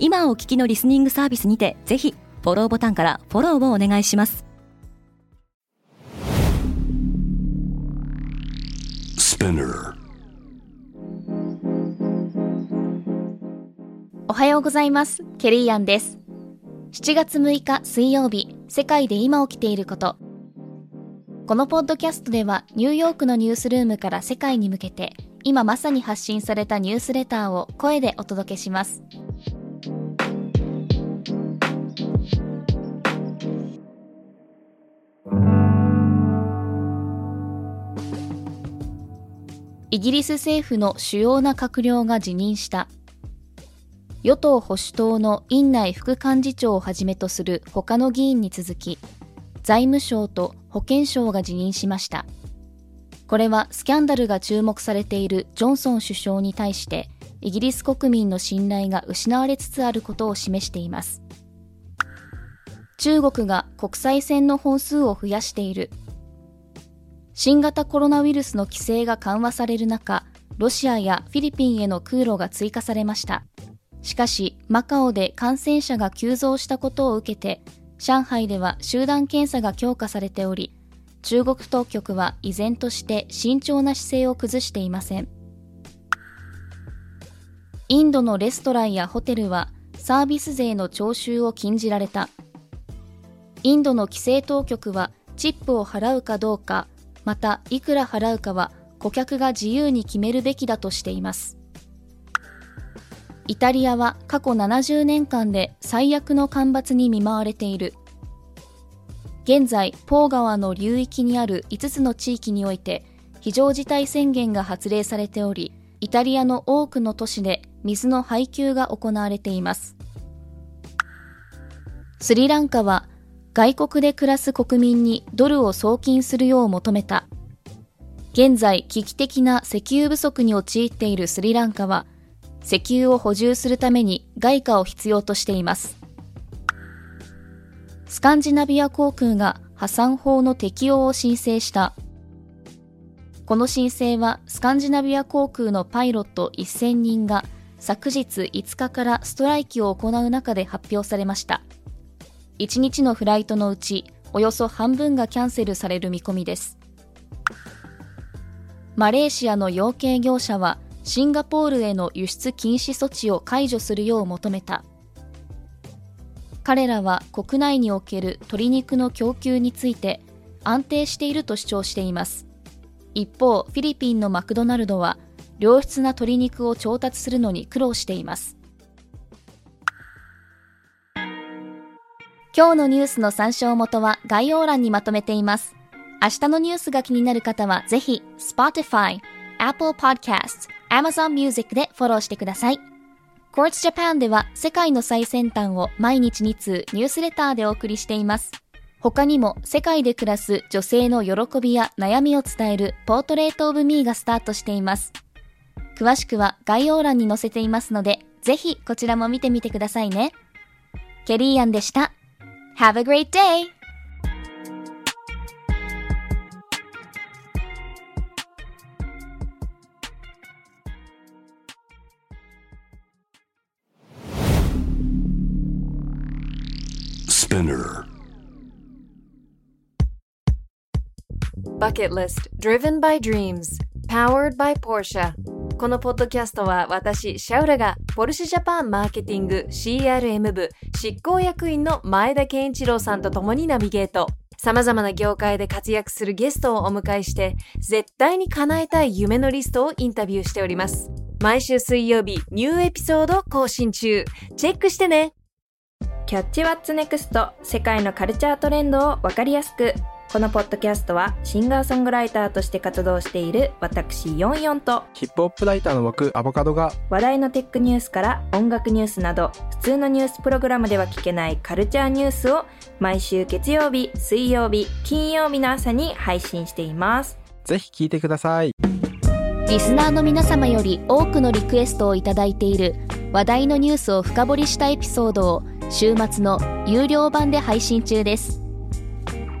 今お聞きのリスニングサービスにてぜひフォローボタンからフォローをお願いします。おはようございます。ケリーアンです。7月6日水曜日世界で今起きていること。このポッドキャストではニューヨークのニュースルームから世界に向けて今まさに発信されたニュースレターを声でお届けしますイギリス政府の主要な閣僚が辞任した。与党保守党の院内副幹事長をはじめとする他の議員に続き財務省と保健省が辞任しました。これはスキャンダルが注目されているジョンソン首相に対してイギリス国民の信頼が失われつつあることを示しています。中国が国際線の本数を増やしている。新型コロナウイルスの規制が緩和される中、ロシアやフィリピンへの空路が追加されました。しかし、マカオで感染者が急増したことを受けて、上海では集団検査が強化されており、中国当局は依然として慎重な姿勢を崩していません。インドのレストランやホテルはサービス税の徴収を禁じられた。インドの規制当局はチップを払うかどうかまたいくら払うかは顧客が自由に決めるべきだとしています。イタリアは過去70年間で最悪の干ばつに見舞われている。現在ポー川の流域にある5つの地域において非常事態宣言が発令されておりイタリアの多くの都市で水の配給が行われています。スリランカは外国で暮らす国民にドルを送金するよう求めた。現在、危機的な石油不足に陥っているスリランカは、石油を補充するために外貨を必要としています。スカンジナビア航空が破産法の適用を申請した。この申請はスカンジナビア航空のパイロット1000人が昨日5日からストライキを行う中で発表されました。1日のフライトのうちおよそ半分がキャンセルされる見込みです。マレーシアの養鶏業者はシンガポールへの輸出禁止措置を解除するよう求めた。彼らは国内における鶏肉の供給について安定していると主張しています。一方フィリピンのマクドナルドは良質な鶏肉を調達するのに苦労しています。今日のニュースの参照元は概要欄にまとめています。明日のニュースが気になる方はぜひ Spotify、Apple Podcast、Amazon Music でフォローしてください。Quartz Japan では世界の最先端を毎日2通ニュースレターでお送りしています。他にも世界で暮らす女性の喜びや悩みを伝えるポートレートオブミーがスタートしています。詳しくは概要欄に載せていますので、ぜひこちらも見てみてくださいね。ケリーアンでした。Have a great day! Spinner Bucket List Driven by Dreams Powered by Porsche このポッドキャストは私、シャウラがポルシェジャパンマーケティング CRM 部執行役員の前田健一郎さんと共にナビゲート。様々な業界で活躍するゲストをお迎えして、絶対に叶えたい夢のリストをインタビューしております。毎週水曜日、ニューエピソード更新中。チェックしてねキャッチワッツネクスト世界のカルチャートレンドをわかりやすくこのポッドキャストはシンガーソングライターとして活動している私ヨンヨンとヒップホップライターの僕アボカドが話題のテックニュースから音楽ニュースなど普通のニュースプログラムでは聞けないカルチャーニュースを毎週月曜日、水曜日、金曜日の朝に配信しています。ぜひ聞いてくださいリスナーの皆様より多くのリクエストをいただいている話題のニュースを深掘りしたエピソードを週末の有料版で配信中です